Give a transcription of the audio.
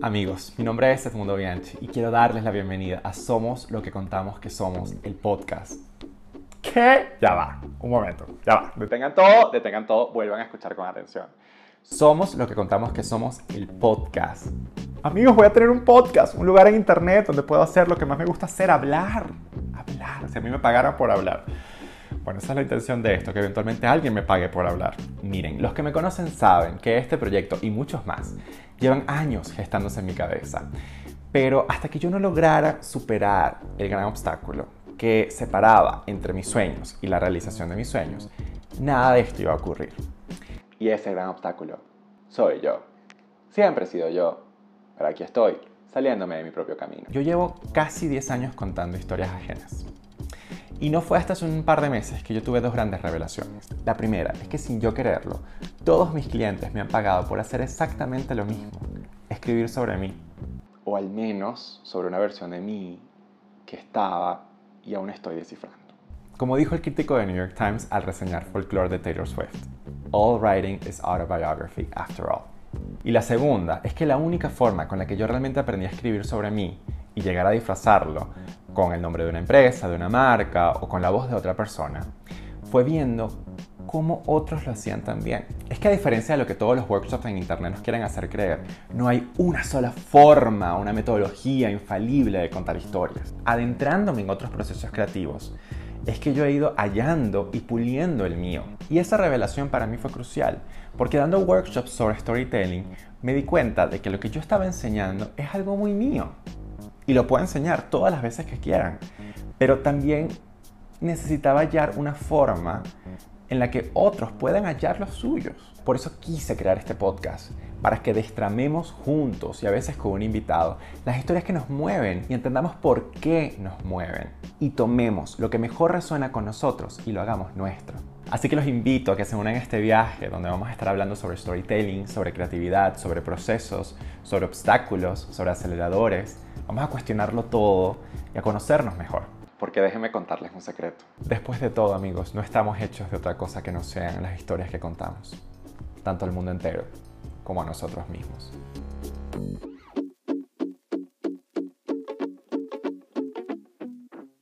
Amigos, mi nombre es Edmundo Bianchi y quiero darles la bienvenida a Somos lo que contamos que somos, el podcast. ¿Qué? Ya va, un momento, ya va. Detengan todo, detengan todo, vuelvan a escuchar con atención. Somos lo que contamos que somos, el podcast. Amigos, voy a tener un podcast, un lugar en internet donde puedo hacer lo que más me gusta hacer, hablar. Hablar, si a mí me pagaran por hablar. Bueno, esa es la intención de esto, que eventualmente alguien me pague por hablar. Miren, los que me conocen saben que este proyecto y muchos más llevan años gestándose en mi cabeza. Pero hasta que yo no lograra superar el gran obstáculo que separaba entre mis sueños y la realización de mis sueños, nada de esto iba a ocurrir. Y ese gran obstáculo soy yo. Siempre he sido yo, pero aquí estoy, saliéndome de mi propio camino. Yo llevo casi 10 años contando historias ajenas. Y no fue hasta hace un par de meses que yo tuve dos grandes revelaciones. La primera es que sin yo quererlo, todos mis clientes me han pagado por hacer exactamente lo mismo, escribir sobre mí. O al menos sobre una versión de mí que estaba y aún estoy descifrando. Como dijo el crítico de New York Times al reseñar Folklore de Taylor Swift, All writing is autobiography after all. Y la segunda es que la única forma con la que yo realmente aprendí a escribir sobre mí y llegar a disfrazarlo con el nombre de una empresa, de una marca o con la voz de otra persona, fue viendo cómo otros lo hacían también. Es que a diferencia de lo que todos los workshops en internet nos quieren hacer creer, no hay una sola forma, una metodología infalible de contar historias. Adentrándome en otros procesos creativos, es que yo he ido hallando y puliendo el mío. Y esa revelación para mí fue crucial, porque dando workshops sobre storytelling, me di cuenta de que lo que yo estaba enseñando es algo muy mío y lo puedo enseñar todas las veces que quieran. Pero también necesitaba hallar una forma en la que otros puedan hallar los suyos. Por eso quise crear este podcast, para que destramemos juntos y a veces con un invitado las historias que nos mueven y entendamos por qué nos mueven. Y tomemos lo que mejor resuena con nosotros y lo hagamos nuestro. Así que los invito a que se unan a este viaje donde vamos a estar hablando sobre storytelling, sobre creatividad, sobre procesos, sobre obstáculos, sobre aceleradores Vamos a cuestionarlo todo y a conocernos mejor. Porque déjenme contarles un secreto. Después de todo, amigos, no estamos hechos de otra cosa que no sean las historias que contamos. Tanto al mundo entero como a nosotros mismos.